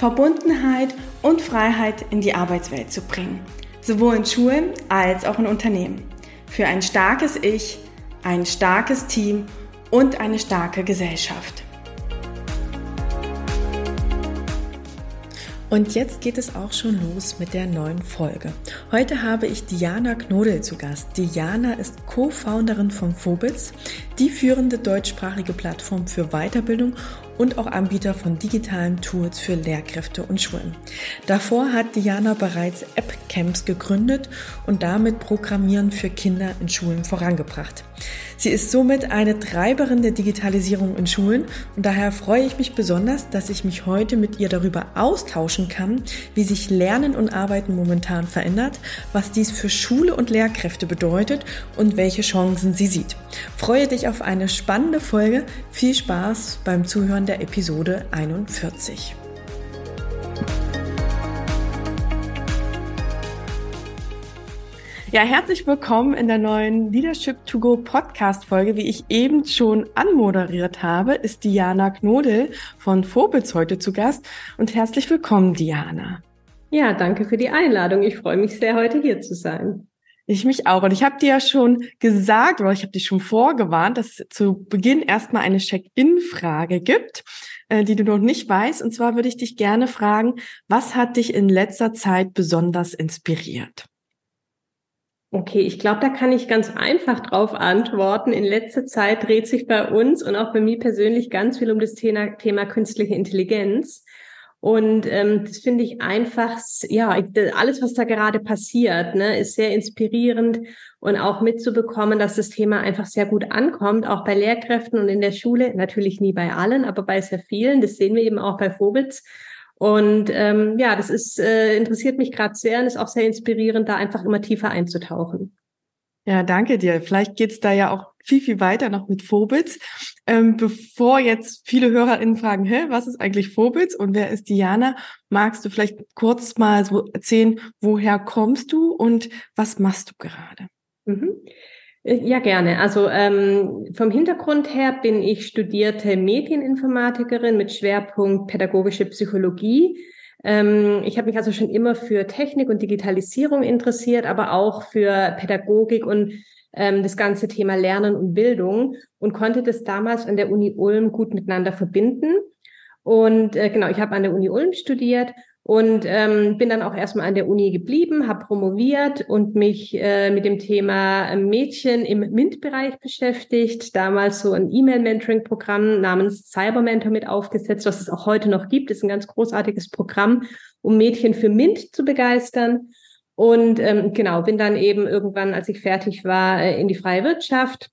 Verbundenheit und Freiheit in die Arbeitswelt zu bringen, sowohl in Schulen als auch in Unternehmen. Für ein starkes Ich, ein starkes Team und eine starke Gesellschaft. Und jetzt geht es auch schon los mit der neuen Folge. Heute habe ich Diana Knodel zu Gast. Diana ist Co-Founderin von Phobits, die führende deutschsprachige Plattform für Weiterbildung und auch Anbieter von digitalen Tools für Lehrkräfte und Schulen. Davor hat Diana bereits App-Camps gegründet und damit Programmieren für Kinder in Schulen vorangebracht. Sie ist somit eine Treiberin der Digitalisierung in Schulen und daher freue ich mich besonders, dass ich mich heute mit ihr darüber austauschen kann, wie sich Lernen und Arbeiten momentan verändert, was dies für Schule und Lehrkräfte bedeutet und welche Chancen sie sieht. Freue dich auf eine spannende Folge. Viel Spaß beim Zuhören der Episode 41. Ja, herzlich willkommen in der neuen Leadership to Go Podcast Folge. Wie ich eben schon anmoderiert habe, ist Diana Knodel von Vobitz heute zu Gast. Und herzlich willkommen, Diana. Ja, danke für die Einladung. Ich freue mich sehr, heute hier zu sein. Ich mich auch. Und ich habe dir ja schon gesagt, oder ich habe dich schon vorgewarnt, dass es zu Beginn erstmal eine Check-in-Frage gibt, äh, die du noch nicht weißt. Und zwar würde ich dich gerne fragen, was hat dich in letzter Zeit besonders inspiriert? Okay, ich glaube, da kann ich ganz einfach drauf antworten. In letzter Zeit dreht sich bei uns und auch bei mir persönlich ganz viel um das Thema, Thema künstliche Intelligenz. Und ähm, das finde ich einfach, ja, alles, was da gerade passiert, ne, ist sehr inspirierend und auch mitzubekommen, dass das Thema einfach sehr gut ankommt, auch bei Lehrkräften und in der Schule. Natürlich nie bei allen, aber bei sehr vielen. Das sehen wir eben auch bei Vobitz. Und ähm, ja, das ist äh, interessiert mich gerade sehr und ist auch sehr inspirierend, da einfach immer tiefer einzutauchen. Ja, danke dir. Vielleicht geht's da ja auch viel, viel weiter noch mit Vobitz. Ähm, bevor jetzt viele HörerInnen fragen, hä, was ist eigentlich Vobitz und wer ist Diana, magst du vielleicht kurz mal so erzählen, woher kommst du und was machst du gerade? Mhm. Äh, ja, gerne. Also ähm, vom Hintergrund her bin ich studierte Medieninformatikerin mit Schwerpunkt pädagogische Psychologie. Ähm, ich habe mich also schon immer für Technik und Digitalisierung interessiert, aber auch für Pädagogik und ähm, das ganze Thema Lernen und Bildung und konnte das damals an der Uni Ulm gut miteinander verbinden. Und äh, genau, ich habe an der Uni Ulm studiert und ähm, bin dann auch erstmal an der Uni geblieben, habe promoviert und mich äh, mit dem Thema Mädchen im MINT-Bereich beschäftigt. Damals so ein E-Mail-Mentoring-Programm namens Cybermentor mit aufgesetzt, was es auch heute noch gibt. Ist ein ganz großartiges Programm, um Mädchen für MINT zu begeistern. Und ähm, genau, bin dann eben irgendwann, als ich fertig war, äh, in die freie Wirtschaft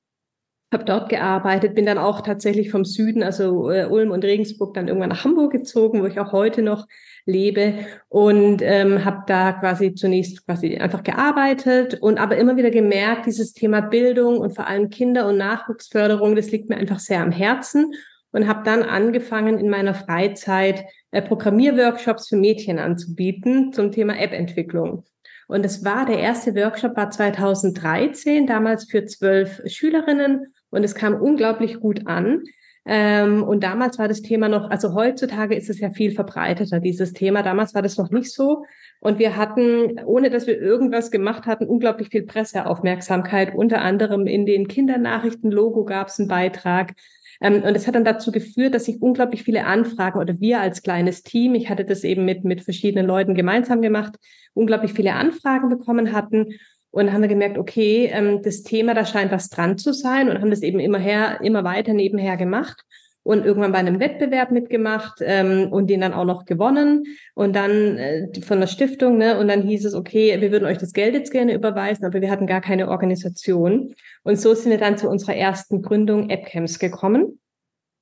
habe dort gearbeitet, bin dann auch tatsächlich vom Süden, also äh, Ulm und Regensburg, dann irgendwann nach Hamburg gezogen, wo ich auch heute noch lebe und ähm, habe da quasi zunächst quasi einfach gearbeitet und aber immer wieder gemerkt, dieses Thema Bildung und vor allem Kinder- und Nachwuchsförderung, das liegt mir einfach sehr am Herzen und habe dann angefangen in meiner Freizeit äh, Programmierworkshops für Mädchen anzubieten zum Thema App-Entwicklung. Und es war der erste Workshop war 2013, damals für zwölf Schülerinnen und es kam unglaublich gut an. Ähm, und damals war das Thema noch, also heutzutage ist es ja viel verbreiteter, dieses Thema. Damals war das noch nicht so. Und wir hatten, ohne dass wir irgendwas gemacht hatten, unglaublich viel Presseaufmerksamkeit. Unter anderem in den Kindernachrichten-Logo gab es einen Beitrag. Ähm, und das hat dann dazu geführt, dass sich unglaublich viele Anfragen oder wir als kleines Team, ich hatte das eben mit, mit verschiedenen Leuten gemeinsam gemacht, unglaublich viele Anfragen bekommen hatten. Und haben wir gemerkt, okay, ähm, das Thema, da scheint was dran zu sein und haben das eben immer her, immer weiter nebenher gemacht und irgendwann bei einem Wettbewerb mitgemacht ähm, und den dann auch noch gewonnen und dann äh, von der Stiftung, ne? Und dann hieß es, okay, wir würden euch das Geld jetzt gerne überweisen, aber wir hatten gar keine Organisation. Und so sind wir dann zu unserer ersten Gründung AppCamps gekommen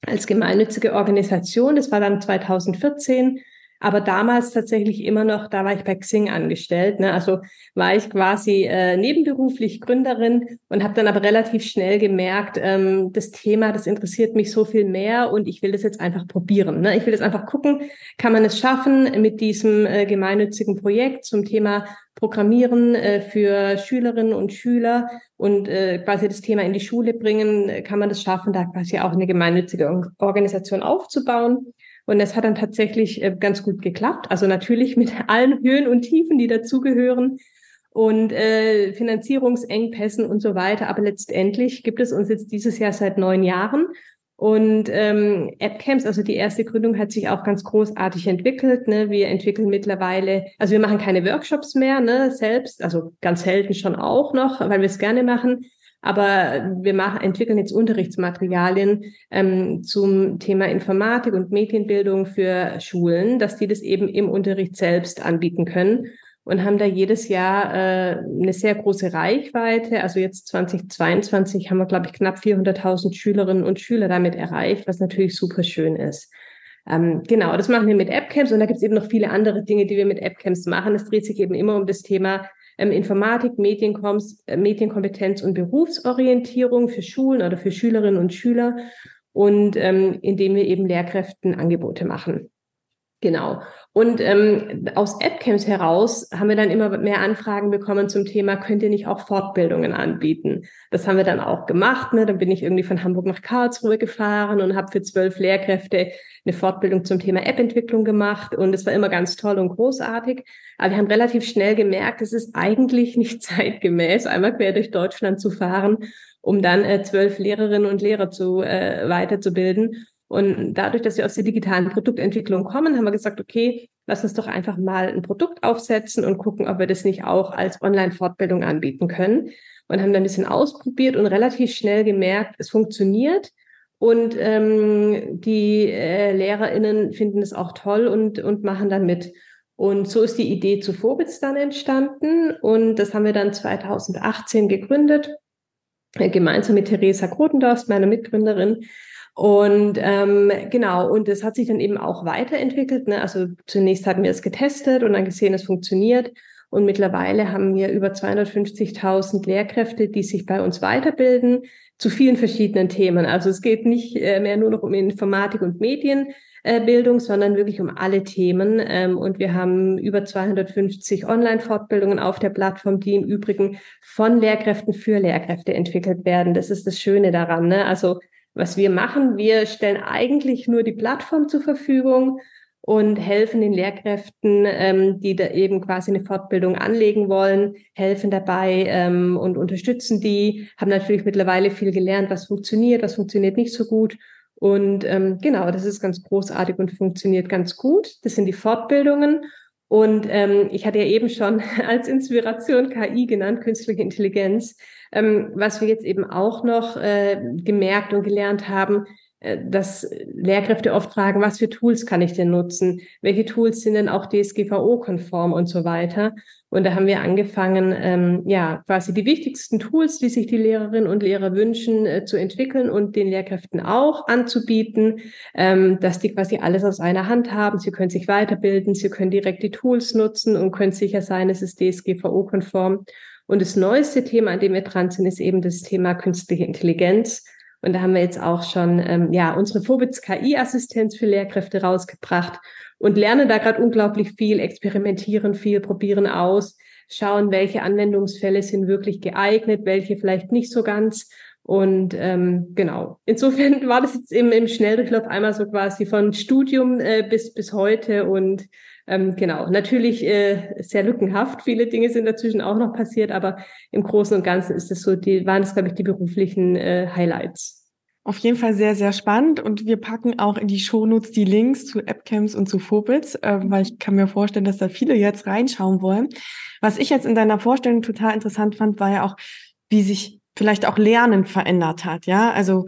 als gemeinnützige Organisation. Das war dann 2014 aber damals tatsächlich immer noch, da war ich bei Xing angestellt. Ne? Also war ich quasi äh, nebenberuflich Gründerin und habe dann aber relativ schnell gemerkt, ähm, das Thema, das interessiert mich so viel mehr und ich will das jetzt einfach probieren. Ne? Ich will jetzt einfach gucken, kann man es schaffen mit diesem äh, gemeinnützigen Projekt zum Thema Programmieren äh, für Schülerinnen und Schüler und äh, quasi das Thema in die Schule bringen, kann man das schaffen, da quasi auch eine gemeinnützige Organisation aufzubauen. Und es hat dann tatsächlich äh, ganz gut geklappt. Also natürlich mit allen Höhen und Tiefen, die dazugehören und äh, Finanzierungsengpässen und so weiter. Aber letztendlich gibt es uns jetzt dieses Jahr seit neun Jahren. Und ähm, AppCamps, also die erste Gründung, hat sich auch ganz großartig entwickelt. Ne? Wir entwickeln mittlerweile, also wir machen keine Workshops mehr ne, selbst, also ganz selten schon auch noch, weil wir es gerne machen. Aber wir machen, entwickeln jetzt Unterrichtsmaterialien ähm, zum Thema Informatik und Medienbildung für Schulen, dass die das eben im Unterricht selbst anbieten können und haben da jedes Jahr äh, eine sehr große Reichweite. Also jetzt 2022 haben wir, glaube ich, knapp 400.000 Schülerinnen und Schüler damit erreicht, was natürlich super schön ist. Ähm, genau, das machen wir mit AppCamps und da gibt es eben noch viele andere Dinge, die wir mit AppCamps machen. Es dreht sich eben immer um das Thema ähm, Informatik, Medienkoms, äh, Medienkompetenz und Berufsorientierung für Schulen oder für Schülerinnen und Schüler und ähm, indem wir eben Lehrkräften Angebote machen. Genau. Und ähm, aus AppCamps heraus haben wir dann immer mehr Anfragen bekommen zum Thema, könnt ihr nicht auch Fortbildungen anbieten? Das haben wir dann auch gemacht. Ne? Dann bin ich irgendwie von Hamburg nach Karlsruhe gefahren und habe für zwölf Lehrkräfte eine Fortbildung zum Thema App-Entwicklung gemacht. Und es war immer ganz toll und großartig. Aber wir haben relativ schnell gemerkt, es ist eigentlich nicht zeitgemäß, einmal quer durch Deutschland zu fahren, um dann äh, zwölf Lehrerinnen und Lehrer zu äh, weiterzubilden. Und dadurch, dass wir aus der digitalen Produktentwicklung kommen, haben wir gesagt, okay, lass uns doch einfach mal ein Produkt aufsetzen und gucken, ob wir das nicht auch als Online-Fortbildung anbieten können. Und haben dann ein bisschen ausprobiert und relativ schnell gemerkt, es funktioniert. Und ähm, die äh, LehrerInnen finden es auch toll und, und machen dann mit. Und so ist die Idee zu Vorbitz dann entstanden. Und das haben wir dann 2018 gegründet, äh, gemeinsam mit Theresa Grotendorst, meiner Mitgründerin. Und ähm, genau, und es hat sich dann eben auch weiterentwickelt. Ne? Also zunächst hatten wir es getestet und dann gesehen, es funktioniert. Und mittlerweile haben wir über 250.000 Lehrkräfte, die sich bei uns weiterbilden zu vielen verschiedenen Themen. Also es geht nicht äh, mehr nur noch um Informatik und Medienbildung, sondern wirklich um alle Themen. Ähm, und wir haben über 250 Online-Fortbildungen auf der Plattform, die im Übrigen von Lehrkräften für Lehrkräfte entwickelt werden. Das ist das Schöne daran. Ne? Also was wir machen, wir stellen eigentlich nur die Plattform zur Verfügung und helfen den Lehrkräften, ähm, die da eben quasi eine Fortbildung anlegen wollen, helfen dabei ähm, und unterstützen die, haben natürlich mittlerweile viel gelernt, was funktioniert, was funktioniert nicht so gut. Und ähm, genau, das ist ganz großartig und funktioniert ganz gut. Das sind die Fortbildungen. Und ähm, ich hatte ja eben schon als Inspiration KI genannt, künstliche Intelligenz. Ähm, was wir jetzt eben auch noch äh, gemerkt und gelernt haben, dass Lehrkräfte oft fragen, was für Tools kann ich denn nutzen? Welche Tools sind denn auch DSGVO-konform und so weiter? Und da haben wir angefangen, ähm, ja, quasi die wichtigsten Tools, die sich die Lehrerinnen und Lehrer wünschen, äh, zu entwickeln und den Lehrkräften auch anzubieten, ähm, dass die quasi alles aus einer Hand haben. Sie können sich weiterbilden, sie können direkt die Tools nutzen und können sicher sein, es ist DSGVO-konform. Und das neueste Thema, an dem wir dran sind, ist eben das Thema künstliche Intelligenz. Und da haben wir jetzt auch schon ähm, ja unsere Vobitz KI-Assistenz für Lehrkräfte rausgebracht und lernen da gerade unglaublich viel, experimentieren viel, probieren aus, schauen, welche Anwendungsfälle sind wirklich geeignet, welche vielleicht nicht so ganz. Und ähm, genau, insofern war das jetzt im, im Schnelldurchlauf einmal so quasi von Studium äh, bis bis heute und ähm, genau, natürlich äh, sehr lückenhaft. Viele Dinge sind dazwischen auch noch passiert, aber im Großen und Ganzen ist es so, die waren es, glaube ich, die beruflichen äh, Highlights. Auf jeden Fall sehr, sehr spannend. Und wir packen auch in die Shownotes die Links zu AppCamps und zu Phobits, äh, weil ich kann mir vorstellen, dass da viele jetzt reinschauen wollen. Was ich jetzt in deiner Vorstellung total interessant fand, war ja auch, wie sich vielleicht auch Lernen verändert hat. Ja, also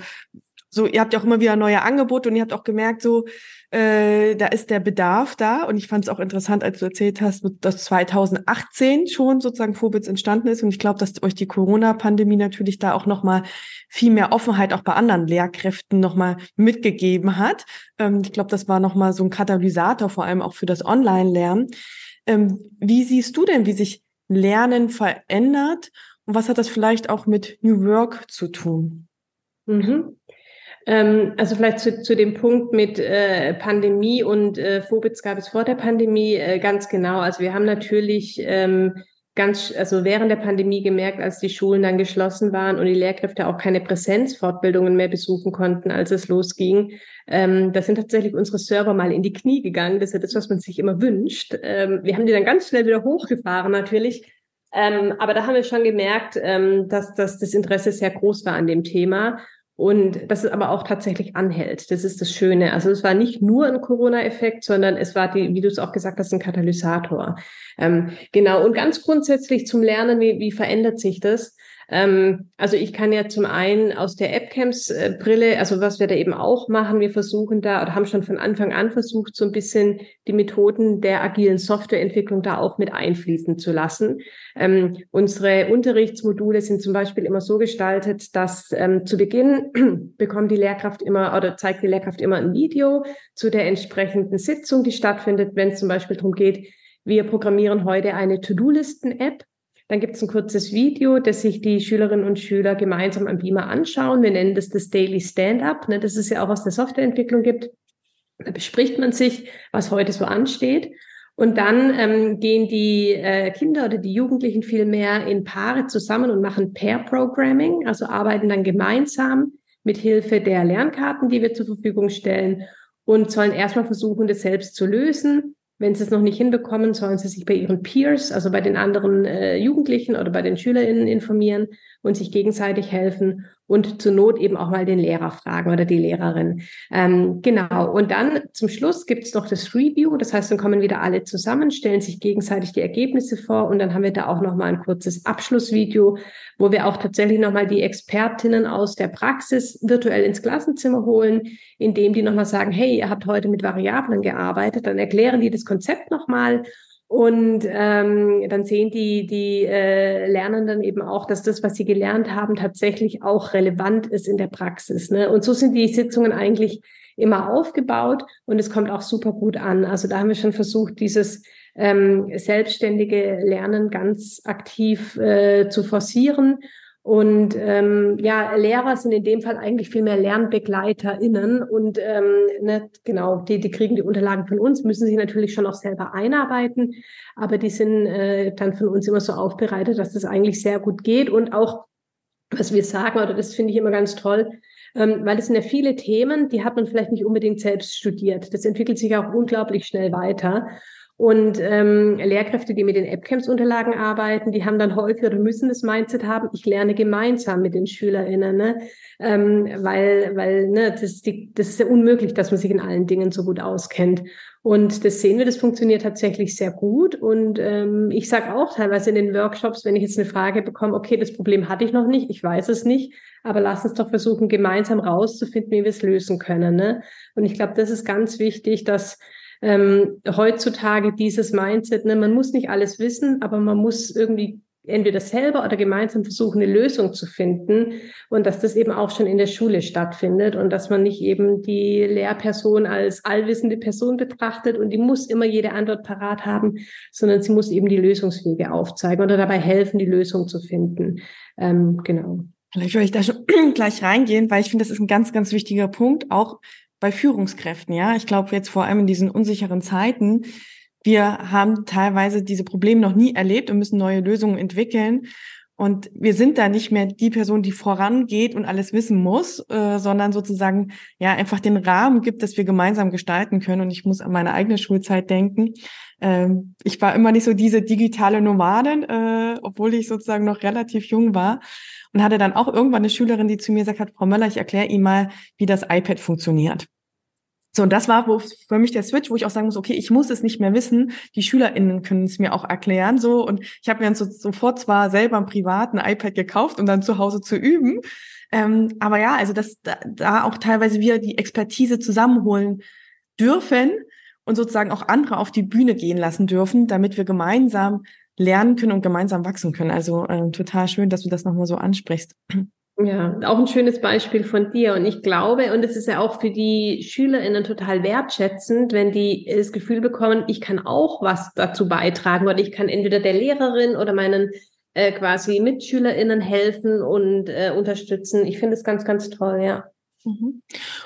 so, ihr habt ja auch immer wieder neue Angebote und ihr habt auch gemerkt, so, äh, da ist der Bedarf da. Und ich fand es auch interessant, als du erzählt hast, dass 2018 schon sozusagen Phobits entstanden ist. Und ich glaube, dass euch die Corona-Pandemie natürlich da auch nochmal viel mehr Offenheit auch bei anderen Lehrkräften nochmal mitgegeben hat. Ähm, ich glaube, das war nochmal so ein Katalysator, vor allem auch für das Online-Lernen. Ähm, wie siehst du denn, wie sich Lernen verändert? Und was hat das vielleicht auch mit New Work zu tun? Mhm. Ähm, also vielleicht zu, zu dem Punkt mit äh, Pandemie und äh, Phobits gab es vor der Pandemie äh, ganz genau. Also wir haben natürlich ähm, ganz, also während der Pandemie gemerkt, als die Schulen dann geschlossen waren und die Lehrkräfte auch keine Präsenzfortbildungen mehr besuchen konnten, als es losging. Ähm, da sind tatsächlich unsere Server mal in die Knie gegangen. Das ist ja das, was man sich immer wünscht. Ähm, wir haben die dann ganz schnell wieder hochgefahren natürlich. Ähm, aber da haben wir schon gemerkt, ähm, dass, dass das Interesse sehr groß war an dem Thema. Und dass es aber auch tatsächlich anhält. Das ist das Schöne. Also es war nicht nur ein Corona-Effekt, sondern es war die, wie du es auch gesagt hast, ein Katalysator. Ähm, genau. Und ganz grundsätzlich zum Lernen, wie, wie verändert sich das? Ähm, also ich kann ja zum einen aus der AppCamps-Brille, also was wir da eben auch machen, wir versuchen da oder haben schon von Anfang an versucht, so ein bisschen die Methoden der agilen Softwareentwicklung da auch mit einfließen zu lassen. Ähm, unsere Unterrichtsmodule sind zum Beispiel immer so gestaltet, dass ähm, zu Beginn bekommt die Lehrkraft immer oder zeigt die Lehrkraft immer ein Video zu der entsprechenden Sitzung, die stattfindet, wenn es zum Beispiel darum geht, wir programmieren heute eine To-Do-Listen-App dann gibt es ein kurzes Video, das sich die Schülerinnen und Schüler gemeinsam am Beamer anschauen. Wir nennen das das Daily Stand-up, ne, das es ja auch aus der Softwareentwicklung gibt. Da bespricht man sich, was heute so ansteht. Und dann ähm, gehen die äh, Kinder oder die Jugendlichen viel mehr in Paare zusammen und machen Pair-Programming, also arbeiten dann gemeinsam mit Hilfe der Lernkarten, die wir zur Verfügung stellen und sollen erstmal versuchen, das selbst zu lösen wenn sie es noch nicht hinbekommen, sollen sie sich bei ihren Peers, also bei den anderen äh, Jugendlichen oder bei den SchülerInnen informieren und sich gegenseitig helfen und zur Not eben auch mal den Lehrer fragen oder die Lehrerin. Ähm, genau. Und dann zum Schluss gibt es noch das Review. Das heißt, dann kommen wieder alle zusammen, stellen sich gegenseitig die Ergebnisse vor und dann haben wir da auch noch mal ein kurzes Abschlussvideo, wo wir auch tatsächlich noch mal die Expertinnen aus der Praxis virtuell ins Klassenzimmer holen, indem die noch mal sagen, hey, ihr habt heute mit Variablen gearbeitet, dann erklären die das Konzept noch mal und ähm, dann sehen die, die äh, Lernenden eben auch, dass das, was sie gelernt haben, tatsächlich auch relevant ist in der Praxis. Ne? Und so sind die Sitzungen eigentlich immer aufgebaut und es kommt auch super gut an. Also da haben wir schon versucht, dieses ähm, selbstständige Lernen ganz aktiv äh, zu forcieren und ähm, ja, Lehrer sind in dem Fall eigentlich viel mehr LernbegleiterInnen und ähm, ne, genau, die, die kriegen die Unterlagen von uns, müssen sich natürlich schon auch selber einarbeiten, aber die sind äh, dann von uns immer so aufbereitet, dass das eigentlich sehr gut geht und auch, was wir sagen, oder das finde ich immer ganz toll, ähm, weil es sind ja viele Themen, die hat man vielleicht nicht unbedingt selbst studiert. Das entwickelt sich auch unglaublich schnell weiter. Und ähm, Lehrkräfte, die mit den AppCamps-Unterlagen arbeiten, die haben dann häufig oder müssen das Mindset haben, ich lerne gemeinsam mit den SchülerInnen, ne? ähm, weil, weil ne, das, die, das ist ja unmöglich, dass man sich in allen Dingen so gut auskennt. Und das sehen wir, das funktioniert tatsächlich sehr gut. Und ähm, ich sage auch teilweise in den Workshops, wenn ich jetzt eine Frage bekomme, okay, das Problem hatte ich noch nicht, ich weiß es nicht, aber lass uns doch versuchen, gemeinsam rauszufinden, wie wir es lösen können. Ne? Und ich glaube, das ist ganz wichtig, dass ähm, heutzutage dieses Mindset, ne, man muss nicht alles wissen, aber man muss irgendwie entweder selber oder gemeinsam versuchen, eine Lösung zu finden und dass das eben auch schon in der Schule stattfindet und dass man nicht eben die Lehrperson als allwissende Person betrachtet und die muss immer jede Antwort parat haben, sondern sie muss eben die Lösungswege aufzeigen oder dabei helfen, die Lösung zu finden. Ähm, genau. Vielleicht würde ich da schon gleich reingehen, weil ich finde, das ist ein ganz, ganz wichtiger Punkt, auch bei Führungskräften, ja. Ich glaube jetzt vor allem in diesen unsicheren Zeiten, wir haben teilweise diese Probleme noch nie erlebt und müssen neue Lösungen entwickeln. Und wir sind da nicht mehr die Person, die vorangeht und alles wissen muss, äh, sondern sozusagen ja einfach den Rahmen gibt, dass wir gemeinsam gestalten können. Und ich muss an meine eigene Schulzeit denken. Ähm, ich war immer nicht so diese digitale Nomadin, äh, obwohl ich sozusagen noch relativ jung war und hatte dann auch irgendwann eine Schülerin, die zu mir gesagt hat, Frau Möller, ich erkläre Ihnen mal, wie das iPad funktioniert. So, und das war für mich der Switch, wo ich auch sagen muss, okay, ich muss es nicht mehr wissen. Die SchülerInnen können es mir auch erklären. So, und ich habe mir dann so, sofort zwar selber ein privaten iPad gekauft, um dann zu Hause zu üben. Ähm, aber ja, also dass da, da auch teilweise wir die Expertise zusammenholen dürfen und sozusagen auch andere auf die Bühne gehen lassen dürfen, damit wir gemeinsam lernen können und gemeinsam wachsen können. Also äh, total schön, dass du das nochmal so ansprichst. Ja, auch ein schönes Beispiel von dir. Und ich glaube, und es ist ja auch für die SchülerInnen total wertschätzend, wenn die das Gefühl bekommen, ich kann auch was dazu beitragen oder ich kann entweder der Lehrerin oder meinen äh, quasi MitschülerInnen helfen und äh, unterstützen. Ich finde es ganz, ganz toll, ja. Mhm.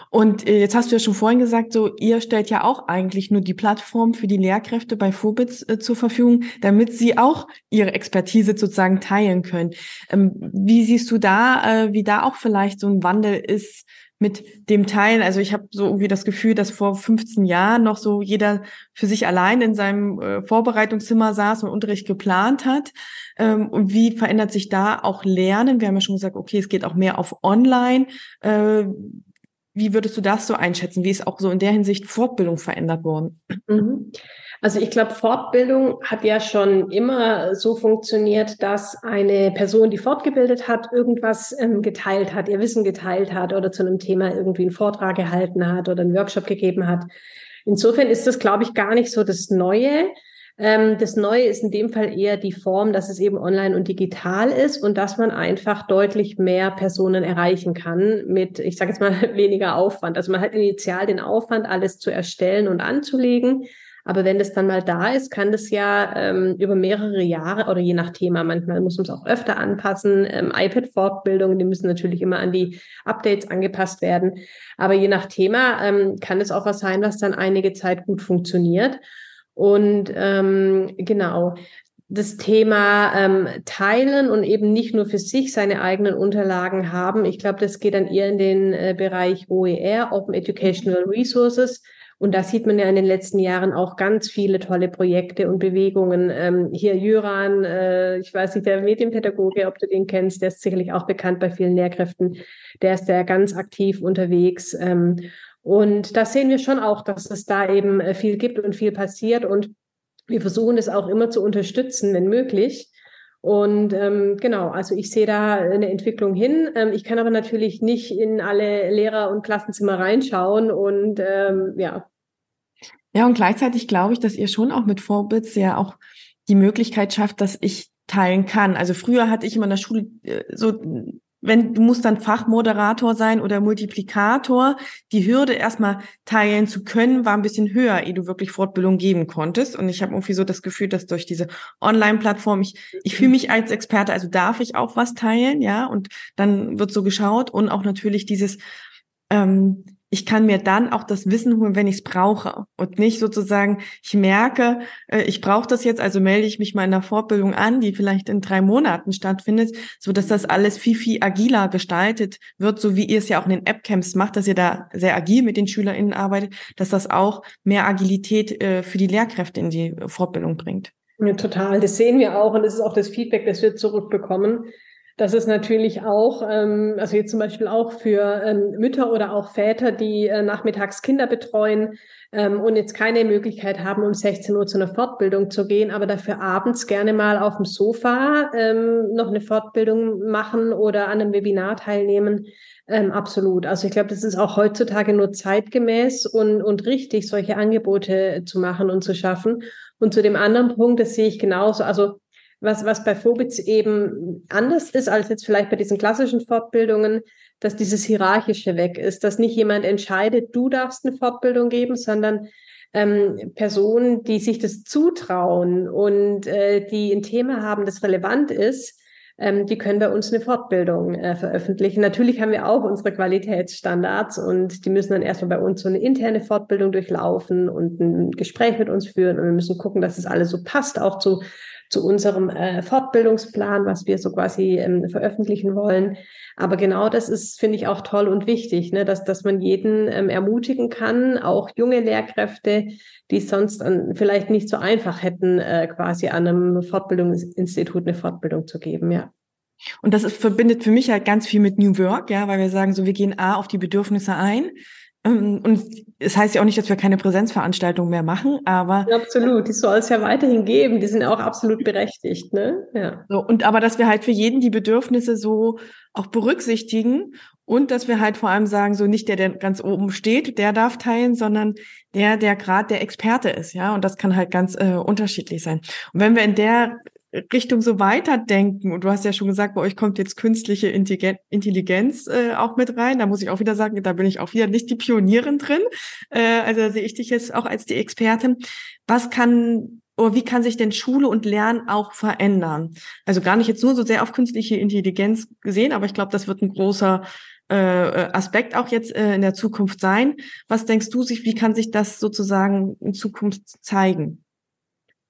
Und äh, jetzt hast du ja schon vorhin gesagt, so ihr stellt ja auch eigentlich nur die Plattform für die Lehrkräfte bei Fobitz äh, zur Verfügung, damit sie auch ihre Expertise sozusagen teilen können. Ähm, wie siehst du da, äh, wie da auch vielleicht so ein Wandel ist mit dem Teilen. Also ich habe so irgendwie das Gefühl, dass vor 15 Jahren noch so jeder für sich allein in seinem äh, Vorbereitungszimmer saß und Unterricht geplant hat. Ähm, und wie verändert sich da auch Lernen? Wir haben ja schon gesagt, okay, es geht auch mehr auf Online. Äh, wie würdest du das so einschätzen? Wie ist auch so in der Hinsicht Fortbildung verändert worden? Mhm. Also ich glaube, Fortbildung hat ja schon immer so funktioniert, dass eine Person, die fortgebildet hat, irgendwas ähm, geteilt hat, ihr Wissen geteilt hat oder zu einem Thema irgendwie einen Vortrag gehalten hat oder einen Workshop gegeben hat. Insofern ist das, glaube ich, gar nicht so das Neue. Ähm, das Neue ist in dem Fall eher die Form, dass es eben online und digital ist und dass man einfach deutlich mehr Personen erreichen kann mit, ich sage jetzt mal, weniger Aufwand. Also man hat initial den Aufwand, alles zu erstellen und anzulegen. Aber wenn das dann mal da ist, kann das ja ähm, über mehrere Jahre oder je nach Thema, manchmal muss man es auch öfter anpassen. Ähm, iPad-Fortbildungen, die müssen natürlich immer an die Updates angepasst werden. Aber je nach Thema ähm, kann es auch was sein, was dann einige Zeit gut funktioniert. Und ähm, genau, das Thema ähm, teilen und eben nicht nur für sich seine eigenen Unterlagen haben. Ich glaube, das geht dann eher in den äh, Bereich OER, Open Educational Resources. Und da sieht man ja in den letzten Jahren auch ganz viele tolle Projekte und Bewegungen. Ähm, hier Jöran, äh, ich weiß nicht, der Medienpädagoge, ob du den kennst, der ist sicherlich auch bekannt bei vielen Lehrkräften. Der ist ja ganz aktiv unterwegs. Ähm, und da sehen wir schon auch, dass es da eben äh, viel gibt und viel passiert. Und wir versuchen es auch immer zu unterstützen, wenn möglich. Und ähm, genau, also ich sehe da eine Entwicklung hin. Ähm, ich kann aber natürlich nicht in alle Lehrer- und Klassenzimmer reinschauen und ähm, ja, ja, und gleichzeitig glaube ich, dass ihr schon auch mit Vorbits ja auch die Möglichkeit schafft, dass ich teilen kann. Also früher hatte ich immer in der Schule äh, so, wenn du musst dann Fachmoderator sein oder Multiplikator, die Hürde erstmal teilen zu können, war ein bisschen höher, ehe du wirklich Fortbildung geben konntest. Und ich habe irgendwie so das Gefühl, dass durch diese Online-Plattform ich ich fühle mich als Experte, also darf ich auch was teilen, ja. Und dann wird so geschaut und auch natürlich dieses ähm, ich kann mir dann auch das Wissen holen, wenn ich es brauche und nicht sozusagen, ich merke, äh, ich brauche das jetzt, also melde ich mich mal in einer Fortbildung an, die vielleicht in drei Monaten stattfindet, so dass das alles viel, viel agiler gestaltet wird, so wie ihr es ja auch in den App-Camps macht, dass ihr da sehr agil mit den SchülerInnen arbeitet, dass das auch mehr Agilität äh, für die Lehrkräfte in die Fortbildung bringt. Ja, total. Das sehen wir auch und das ist auch das Feedback, das wir zurückbekommen das ist natürlich auch, ähm, also jetzt zum Beispiel auch für ähm, Mütter oder auch Väter, die äh, nachmittags Kinder betreuen ähm, und jetzt keine Möglichkeit haben, um 16 Uhr zu einer Fortbildung zu gehen, aber dafür abends gerne mal auf dem Sofa noch eine Fortbildung machen oder an einem Webinar teilnehmen. Absolut. Also ich glaube, das ist auch heutzutage nur zeitgemäß und, und richtig, solche Angebote zu machen und zu schaffen. Und zu dem anderen Punkt, das sehe ich genauso. Also was, was bei Phobitz eben anders ist als jetzt vielleicht bei diesen klassischen Fortbildungen, dass dieses Hierarchische weg ist, dass nicht jemand entscheidet, du darfst eine Fortbildung geben, sondern ähm, Personen, die sich das zutrauen und äh, die ein Thema haben, das relevant ist, ähm, die können bei uns eine Fortbildung äh, veröffentlichen. Natürlich haben wir auch unsere Qualitätsstandards und die müssen dann erstmal bei uns so eine interne Fortbildung durchlaufen und ein Gespräch mit uns führen und wir müssen gucken, dass es das alles so passt, auch zu zu unserem äh, Fortbildungsplan, was wir so quasi ähm, veröffentlichen wollen. Aber genau das ist, finde ich, auch toll und wichtig, ne? dass, dass man jeden ähm, ermutigen kann, auch junge Lehrkräfte, die sonst an, vielleicht nicht so einfach hätten, äh, quasi an einem Fortbildungsinstitut eine Fortbildung zu geben, ja. Und das ist, verbindet für mich halt ganz viel mit New Work, ja, weil wir sagen so, wir gehen A auf die Bedürfnisse ein, und es heißt ja auch nicht, dass wir keine Präsenzveranstaltungen mehr machen, aber. Absolut, die soll es ja weiterhin geben. Die sind auch absolut berechtigt, ne? Ja. So, und aber, dass wir halt für jeden die Bedürfnisse so auch berücksichtigen und dass wir halt vor allem sagen, so nicht der, der ganz oben steht, der darf teilen, sondern der, der gerade der Experte ist, ja. Und das kann halt ganz äh, unterschiedlich sein. Und wenn wir in der Richtung so weiterdenken. Und du hast ja schon gesagt, bei euch kommt jetzt künstliche Intelligenz äh, auch mit rein. Da muss ich auch wieder sagen, da bin ich auch wieder nicht die Pionierin drin. Äh, also da sehe ich dich jetzt auch als die Expertin. Was kann oder wie kann sich denn Schule und Lernen auch verändern? Also gar nicht jetzt nur so sehr auf künstliche Intelligenz gesehen, aber ich glaube, das wird ein großer äh, Aspekt auch jetzt äh, in der Zukunft sein. Was denkst du sich, wie kann sich das sozusagen in Zukunft zeigen?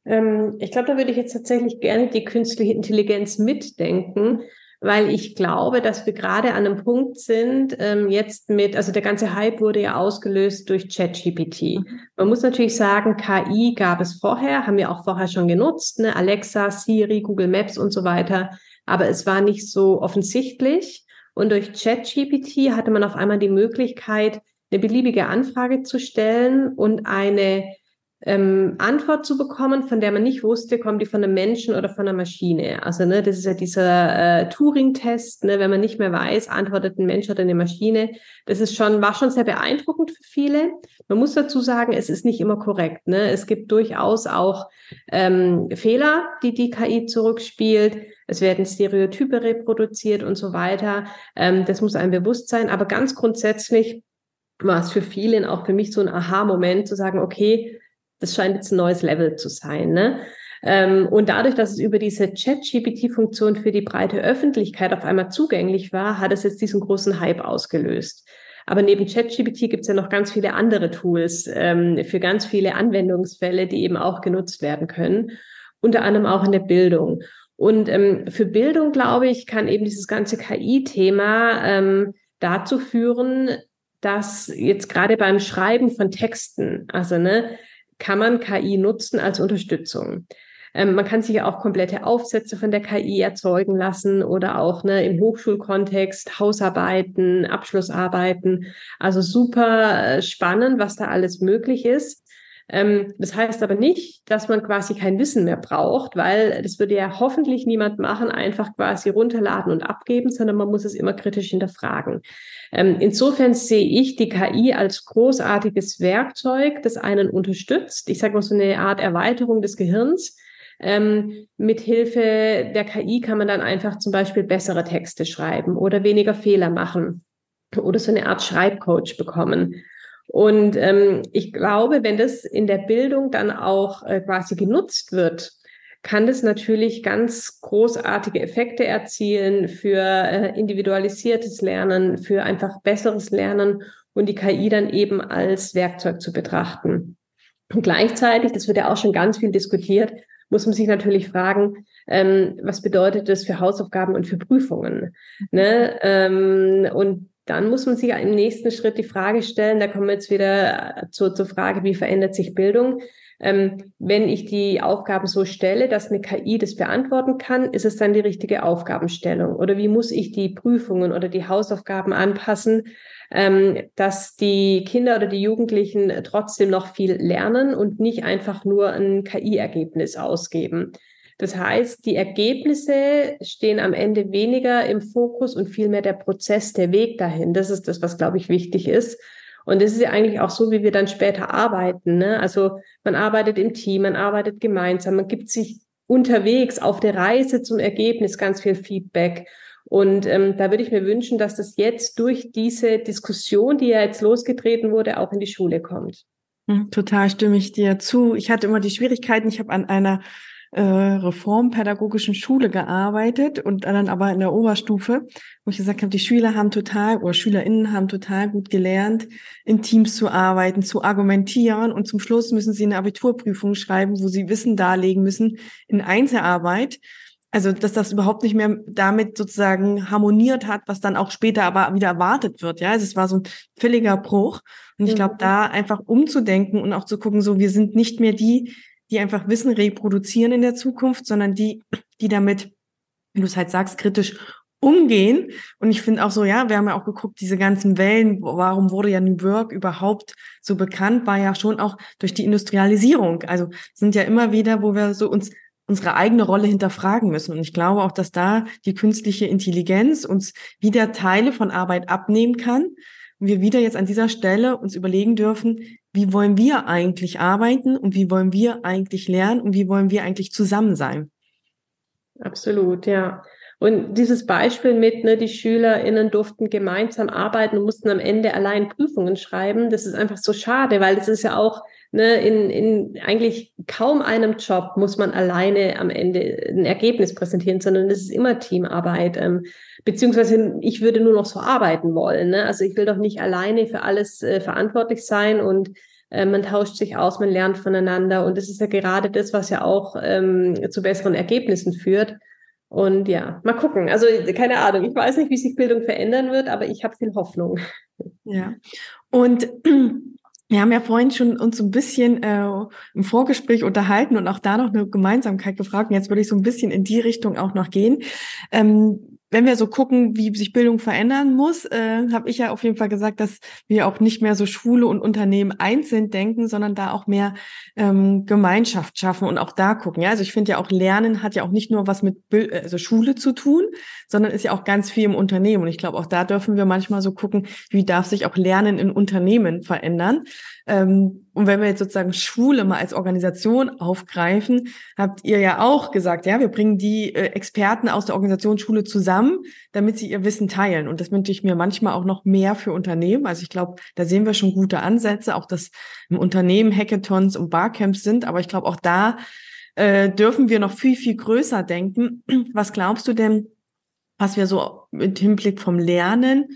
Ähm, ich glaube, da würde ich jetzt tatsächlich gerne die künstliche Intelligenz mitdenken, weil ich glaube, dass wir gerade an einem Punkt sind, ähm, jetzt mit, also der ganze Hype wurde ja ausgelöst durch ChatGPT. Mhm. Man muss natürlich sagen, KI gab es vorher, haben wir auch vorher schon genutzt, ne? Alexa, Siri, Google Maps und so weiter, aber es war nicht so offensichtlich. Und durch ChatGPT hatte man auf einmal die Möglichkeit, eine beliebige Anfrage zu stellen und eine ähm, Antwort zu bekommen, von der man nicht wusste, kommt die von einem Menschen oder von einer Maschine. Also ne, das ist ja dieser äh, Turing-Test, ne, wenn man nicht mehr weiß, antwortet ein Mensch oder eine Maschine. Das ist schon war schon sehr beeindruckend für viele. Man muss dazu sagen, es ist nicht immer korrekt. Ne? Es gibt durchaus auch ähm, Fehler, die die KI zurückspielt. Es werden Stereotype reproduziert und so weiter. Ähm, das muss einem bewusst sein. Aber ganz grundsätzlich war es für viele, auch für mich so ein Aha-Moment zu sagen, okay, das scheint jetzt ein neues Level zu sein. Ne? Ähm, und dadurch, dass es über diese Chat-GPT-Funktion für die breite Öffentlichkeit auf einmal zugänglich war, hat es jetzt diesen großen Hype ausgelöst. Aber neben ChatGPT gibt es ja noch ganz viele andere Tools ähm, für ganz viele Anwendungsfälle, die eben auch genutzt werden können, unter anderem auch in der Bildung. Und ähm, für Bildung, glaube ich, kann eben dieses ganze KI-Thema ähm, dazu führen, dass jetzt gerade beim Schreiben von Texten, also ne, kann man KI nutzen als Unterstützung. Ähm, man kann sich ja auch komplette Aufsätze von der KI erzeugen lassen oder auch ne, im Hochschulkontext Hausarbeiten, Abschlussarbeiten. Also super äh, spannend, was da alles möglich ist. Ähm, das heißt aber nicht, dass man quasi kein Wissen mehr braucht, weil das würde ja hoffentlich niemand machen, einfach quasi runterladen und abgeben, sondern man muss es immer kritisch hinterfragen. Ähm, insofern sehe ich die KI als großartiges Werkzeug, das einen unterstützt. Ich sage mal so eine Art Erweiterung des Gehirns. Ähm, mit Hilfe der KI kann man dann einfach zum Beispiel bessere Texte schreiben oder weniger Fehler machen oder so eine Art Schreibcoach bekommen. Und ähm, ich glaube, wenn das in der Bildung dann auch äh, quasi genutzt wird, kann das natürlich ganz großartige Effekte erzielen für äh, individualisiertes Lernen, für einfach besseres Lernen und die KI dann eben als Werkzeug zu betrachten. Und gleichzeitig, das wird ja auch schon ganz viel diskutiert, muss man sich natürlich fragen, ähm, was bedeutet das für Hausaufgaben und für Prüfungen? Ne? Ähm, und dann muss man sich im nächsten Schritt die Frage stellen, da kommen wir jetzt wieder zur, zur Frage, wie verändert sich Bildung? Ähm, wenn ich die Aufgaben so stelle, dass eine KI das beantworten kann, ist es dann die richtige Aufgabenstellung? Oder wie muss ich die Prüfungen oder die Hausaufgaben anpassen, ähm, dass die Kinder oder die Jugendlichen trotzdem noch viel lernen und nicht einfach nur ein KI-Ergebnis ausgeben? Das heißt, die Ergebnisse stehen am Ende weniger im Fokus und vielmehr der Prozess, der Weg dahin. Das ist das, was, glaube ich, wichtig ist. Und das ist ja eigentlich auch so, wie wir dann später arbeiten. Ne? Also man arbeitet im Team, man arbeitet gemeinsam, man gibt sich unterwegs auf der Reise zum Ergebnis ganz viel Feedback. Und ähm, da würde ich mir wünschen, dass das jetzt durch diese Diskussion, die ja jetzt losgetreten wurde, auch in die Schule kommt. Hm, total stimme ich dir zu. Ich hatte immer die Schwierigkeiten, ich habe an einer äh, reformpädagogischen Schule gearbeitet und dann aber in der Oberstufe, wo ich gesagt habe, die Schüler haben total oder SchülerInnen haben total gut gelernt, in Teams zu arbeiten, zu argumentieren und zum Schluss müssen sie eine Abiturprüfung schreiben, wo sie Wissen darlegen müssen in Einzelarbeit. Also, dass das überhaupt nicht mehr damit sozusagen harmoniert hat, was dann auch später aber wieder erwartet wird. Ja, also es war so ein völliger Bruch. Und ich glaube, da einfach umzudenken und auch zu gucken, so, wir sind nicht mehr die, die einfach Wissen reproduzieren in der Zukunft, sondern die, die damit, wie du es halt sagst, kritisch umgehen. Und ich finde auch so, ja, wir haben ja auch geguckt, diese ganzen Wellen, warum wurde ja New Work überhaupt so bekannt, war ja schon auch durch die Industrialisierung. Also sind ja immer wieder, wo wir so uns unsere eigene Rolle hinterfragen müssen. Und ich glaube auch, dass da die künstliche Intelligenz uns wieder Teile von Arbeit abnehmen kann. Und wir wieder jetzt an dieser Stelle uns überlegen dürfen, wie wollen wir eigentlich arbeiten und wie wollen wir eigentlich lernen und wie wollen wir eigentlich zusammen sein. Absolut, ja. Und dieses Beispiel mit, ne, die SchülerInnen durften gemeinsam arbeiten und mussten am Ende allein Prüfungen schreiben, das ist einfach so schade, weil das ist ja auch ne, in, in eigentlich kaum einem Job muss man alleine am Ende ein Ergebnis präsentieren, sondern es ist immer Teamarbeit. Ähm, beziehungsweise ich würde nur noch so arbeiten wollen. Ne? Also ich will doch nicht alleine für alles äh, verantwortlich sein und äh, man tauscht sich aus, man lernt voneinander und das ist ja gerade das, was ja auch ähm, zu besseren Ergebnissen führt. Und ja, mal gucken. Also keine Ahnung, ich weiß nicht, wie sich Bildung verändern wird, aber ich habe viel Hoffnung. Ja. Und wir haben ja vorhin schon uns so ein bisschen äh, im Vorgespräch unterhalten und auch da noch eine Gemeinsamkeit gefragt. Und jetzt würde ich so ein bisschen in die Richtung auch noch gehen. Ähm, wenn wir so gucken, wie sich Bildung verändern muss, äh, habe ich ja auf jeden Fall gesagt, dass wir auch nicht mehr so Schule und Unternehmen einzeln denken, sondern da auch mehr ähm, Gemeinschaft schaffen und auch da gucken. Ja, also ich finde ja auch Lernen hat ja auch nicht nur was mit Bild, also Schule zu tun, sondern ist ja auch ganz viel im Unternehmen. Und ich glaube, auch da dürfen wir manchmal so gucken, wie darf sich auch Lernen in Unternehmen verändern. Ähm, und wenn wir jetzt sozusagen Schule mal als Organisation aufgreifen, habt ihr ja auch gesagt, ja, wir bringen die äh, Experten aus der Organisation Schule zusammen, damit sie ihr Wissen teilen. Und das wünsche ich mir manchmal auch noch mehr für Unternehmen. Also ich glaube, da sehen wir schon gute Ansätze, auch dass im Unternehmen Hackathons und Barcamps sind. Aber ich glaube, auch da äh, dürfen wir noch viel, viel größer denken. Was glaubst du denn, was wir so mit Hinblick vom Lernen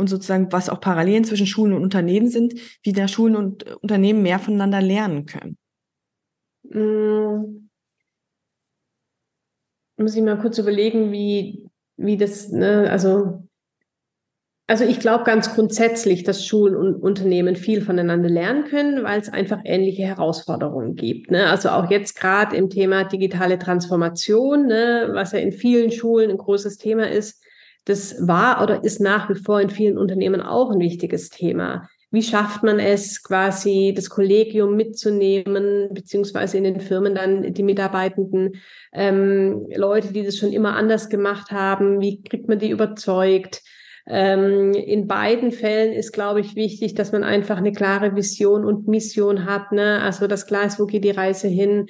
und sozusagen, was auch Parallelen zwischen Schulen und Unternehmen sind, wie da Schulen und Unternehmen mehr voneinander lernen können? Hm. Muss ich mal kurz überlegen, wie, wie das, ne, also, also ich glaube ganz grundsätzlich, dass Schulen und Unternehmen viel voneinander lernen können, weil es einfach ähnliche Herausforderungen gibt. Ne? Also auch jetzt gerade im Thema digitale Transformation, ne, was ja in vielen Schulen ein großes Thema ist, das war oder ist nach wie vor in vielen Unternehmen auch ein wichtiges Thema. Wie schafft man es, quasi das Kollegium mitzunehmen, beziehungsweise in den Firmen dann die Mitarbeitenden, ähm, Leute, die das schon immer anders gemacht haben, wie kriegt man die überzeugt? Ähm, in beiden Fällen ist, glaube ich, wichtig, dass man einfach eine klare Vision und Mission hat. Ne? Also das ist, wo geht die Reise hin?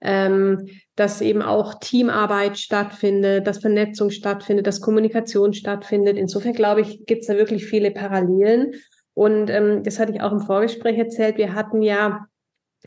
Ähm, dass eben auch Teamarbeit stattfindet, dass Vernetzung stattfindet, dass Kommunikation stattfindet. Insofern glaube ich, gibt es da wirklich viele Parallelen. Und ähm, das hatte ich auch im Vorgespräch erzählt. Wir hatten ja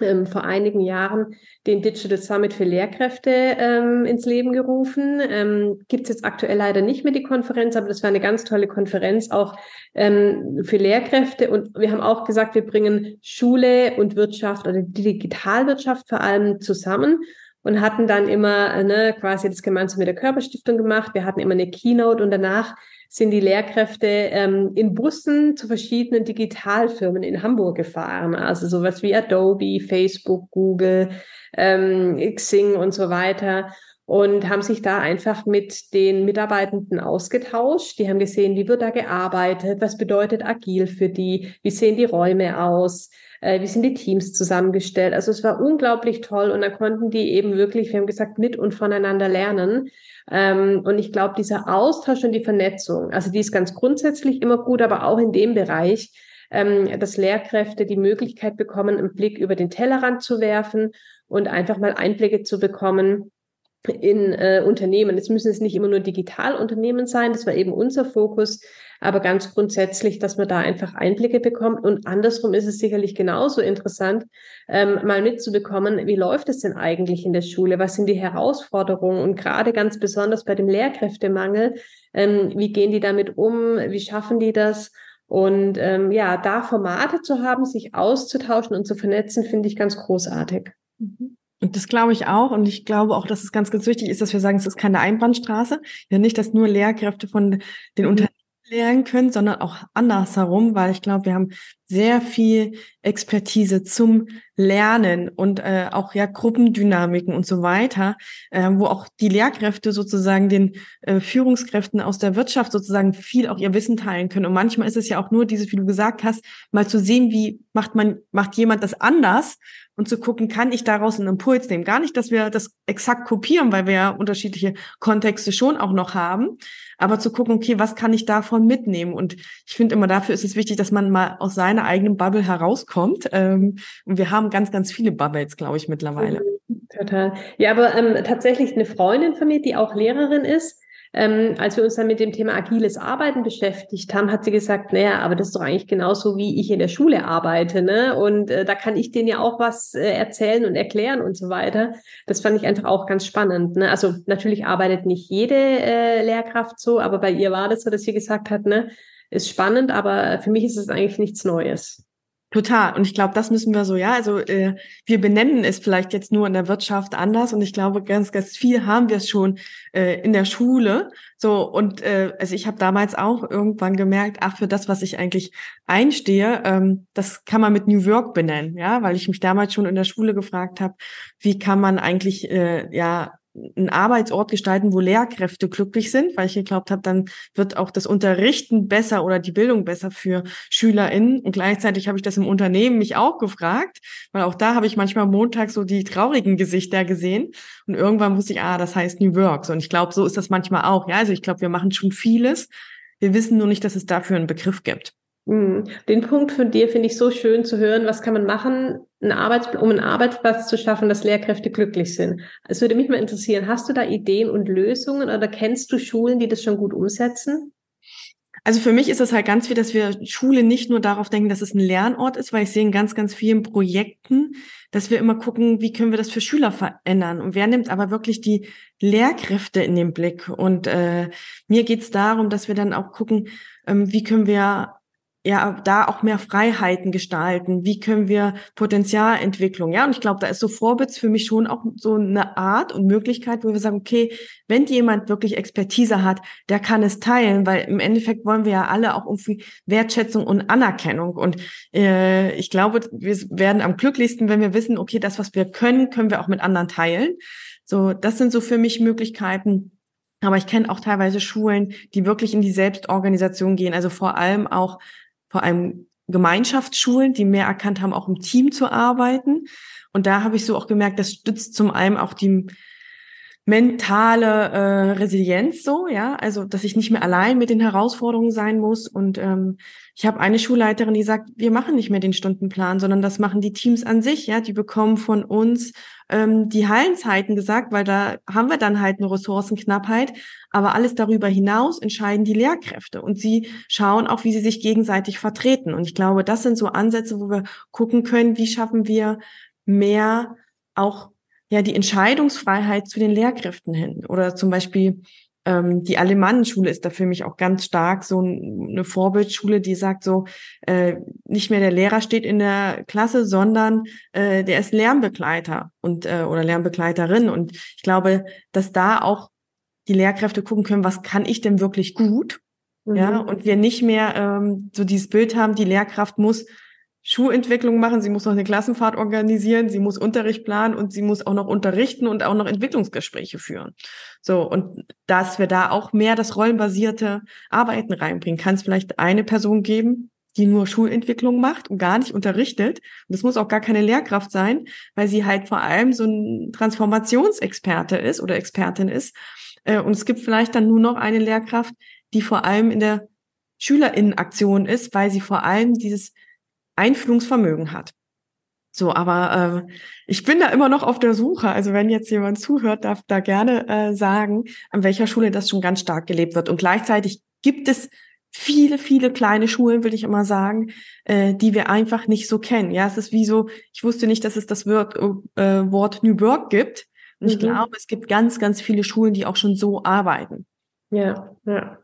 ähm, vor einigen Jahren den Digital Summit für Lehrkräfte ähm, ins Leben gerufen. Ähm, Gibt es jetzt aktuell leider nicht mehr die Konferenz, aber das war eine ganz tolle Konferenz auch ähm, für Lehrkräfte. Und wir haben auch gesagt, wir bringen Schule und Wirtschaft oder die Digitalwirtschaft vor allem zusammen und hatten dann immer ne, quasi das gemeinsam mit der Körperstiftung gemacht. Wir hatten immer eine Keynote und danach sind die Lehrkräfte ähm, in Bussen zu verschiedenen Digitalfirmen in Hamburg gefahren. Also sowas wie Adobe, Facebook, Google, ähm, Xing und so weiter. Und haben sich da einfach mit den Mitarbeitenden ausgetauscht. Die haben gesehen, wie wird da gearbeitet, was bedeutet agil für die, wie sehen die Räume aus, äh, wie sind die Teams zusammengestellt. Also es war unglaublich toll und da konnten die eben wirklich, wir haben gesagt, mit und voneinander lernen. Ähm, und ich glaube, dieser Austausch und die Vernetzung, also die ist ganz grundsätzlich immer gut, aber auch in dem Bereich, ähm, dass Lehrkräfte die Möglichkeit bekommen, einen Blick über den Tellerrand zu werfen und einfach mal Einblicke zu bekommen, in äh, Unternehmen. Es müssen es nicht immer nur Digitalunternehmen sein, das war eben unser Fokus, aber ganz grundsätzlich, dass man da einfach Einblicke bekommt. Und andersrum ist es sicherlich genauso interessant, ähm, mal mitzubekommen, wie läuft es denn eigentlich in der Schule? Was sind die Herausforderungen? Und gerade ganz besonders bei dem Lehrkräftemangel, ähm, wie gehen die damit um? Wie schaffen die das? Und ähm, ja, da Formate zu haben, sich auszutauschen und zu vernetzen, finde ich ganz großartig. Mhm. Und das glaube ich auch. Und ich glaube auch, dass es ganz, ganz wichtig ist, dass wir sagen, es ist keine Einbahnstraße. Ja, nicht, dass nur Lehrkräfte von den mhm. Unternehmen lernen können, sondern auch andersherum, weil ich glaube, wir haben sehr viel Expertise zum Lernen und äh, auch ja Gruppendynamiken und so weiter, äh, wo auch die Lehrkräfte sozusagen den äh, Führungskräften aus der Wirtschaft sozusagen viel auch ihr Wissen teilen können. Und manchmal ist es ja auch nur dieses, wie du gesagt hast, mal zu sehen, wie macht man, macht jemand das anders und zu gucken, kann ich daraus einen Impuls nehmen? Gar nicht, dass wir das exakt kopieren, weil wir ja unterschiedliche Kontexte schon auch noch haben, aber zu gucken, okay, was kann ich davon mitnehmen? Und ich finde immer, dafür ist es wichtig, dass man mal aus seiner eigenen Bubble herauskommt. Ähm, und wir haben ganz, ganz viele Bubbles, glaube ich, mittlerweile. Total. Ja, aber ähm, tatsächlich eine Freundin von mir, die auch Lehrerin ist, ähm, als wir uns dann mit dem Thema agiles Arbeiten beschäftigt haben, hat sie gesagt, naja, aber das ist doch eigentlich genauso, wie ich in der Schule arbeite, ne? Und äh, da kann ich denen ja auch was äh, erzählen und erklären und so weiter. Das fand ich einfach auch ganz spannend. Ne? Also natürlich arbeitet nicht jede äh, Lehrkraft so, aber bei ihr war das so, dass sie gesagt hat, ne, ist spannend, aber für mich ist es eigentlich nichts Neues. Total. Und ich glaube, das müssen wir so, ja, also äh, wir benennen es vielleicht jetzt nur in der Wirtschaft anders und ich glaube, ganz, ganz viel haben wir es schon äh, in der Schule. So, und äh, also ich habe damals auch irgendwann gemerkt, ach, für das, was ich eigentlich einstehe, ähm, das kann man mit New Work benennen, ja, weil ich mich damals schon in der Schule gefragt habe, wie kann man eigentlich äh, ja einen Arbeitsort gestalten, wo Lehrkräfte glücklich sind, weil ich geglaubt habe, dann wird auch das Unterrichten besser oder die Bildung besser für SchülerInnen. Und gleichzeitig habe ich das im Unternehmen mich auch gefragt, weil auch da habe ich manchmal Montag so die traurigen Gesichter gesehen. Und irgendwann wusste ich, ah, das heißt New Work. Und ich glaube, so ist das manchmal auch. Ja, also ich glaube, wir machen schon vieles. Wir wissen nur nicht, dass es dafür einen Begriff gibt. Mhm. Den Punkt von dir finde ich so schön zu hören. Was kann man machen, einen um einen Arbeitsplatz zu schaffen, dass Lehrkräfte glücklich sind? Es würde mich mal interessieren, hast du da Ideen und Lösungen oder kennst du Schulen, die das schon gut umsetzen? Also für mich ist es halt ganz viel, dass wir Schule nicht nur darauf denken, dass es ein Lernort ist, weil ich sehe in ganz, ganz vielen Projekten, dass wir immer gucken, wie können wir das für Schüler verändern und wer nimmt aber wirklich die Lehrkräfte in den Blick. Und äh, mir geht es darum, dass wir dann auch gucken, ähm, wie können wir ja da auch mehr Freiheiten gestalten? Wie können wir Potenzialentwicklung? Ja, und ich glaube, da ist so Vorbits für mich schon auch so eine Art und Möglichkeit, wo wir sagen, okay, wenn jemand wirklich Expertise hat, der kann es teilen, weil im Endeffekt wollen wir ja alle auch irgendwie Wertschätzung und Anerkennung. Und äh, ich glaube, wir werden am glücklichsten, wenn wir wissen, okay, das, was wir können, können wir auch mit anderen teilen. So, das sind so für mich Möglichkeiten, aber ich kenne auch teilweise Schulen, die wirklich in die Selbstorganisation gehen, also vor allem auch vor allem Gemeinschaftsschulen, die mehr erkannt haben, auch im Team zu arbeiten. Und da habe ich so auch gemerkt, das stützt zum einen auch die mentale äh, Resilienz so, ja, also dass ich nicht mehr allein mit den Herausforderungen sein muss. Und ähm, ich habe eine Schulleiterin, die sagt, wir machen nicht mehr den Stundenplan, sondern das machen die Teams an sich, ja, die bekommen von uns ähm, die Hallenzeiten gesagt, weil da haben wir dann halt eine Ressourcenknappheit. Aber alles darüber hinaus entscheiden die Lehrkräfte und sie schauen auch, wie sie sich gegenseitig vertreten. Und ich glaube, das sind so Ansätze, wo wir gucken können, wie schaffen wir mehr auch ja die Entscheidungsfreiheit zu den Lehrkräften hin. Oder zum Beispiel ähm, die Alemannenschule ist da für mich auch ganz stark so eine Vorbildschule, die sagt so, äh, nicht mehr der Lehrer steht in der Klasse, sondern äh, der ist Lernbegleiter und äh, oder Lernbegleiterin. Und ich glaube, dass da auch die Lehrkräfte gucken können, was kann ich denn wirklich gut? Mhm. Ja, und wir nicht mehr ähm, so dieses Bild haben, die Lehrkraft muss Schulentwicklung machen, sie muss noch eine Klassenfahrt organisieren, sie muss Unterricht planen und sie muss auch noch unterrichten und auch noch Entwicklungsgespräche führen. So, und dass wir da auch mehr das rollenbasierte Arbeiten reinbringen. Kann es vielleicht eine Person geben, die nur Schulentwicklung macht und gar nicht unterrichtet. Und das muss auch gar keine Lehrkraft sein, weil sie halt vor allem so ein Transformationsexperte ist oder Expertin ist. Äh, und es gibt vielleicht dann nur noch eine Lehrkraft, die vor allem in der Schülerinnenaktion ist, weil sie vor allem dieses Einfühlungsvermögen hat. So, aber äh, ich bin da immer noch auf der Suche. Also wenn jetzt jemand zuhört, darf da gerne äh, sagen, an welcher Schule das schon ganz stark gelebt wird. Und gleichzeitig gibt es viele, viele kleine Schulen, will ich immer sagen, äh, die wir einfach nicht so kennen. Ja, es ist wie so, ich wusste nicht, dass es das Wort, äh, Wort New Work gibt. Und mhm. ich glaube, es gibt ganz, ganz viele Schulen, die auch schon so arbeiten. Ja, ja.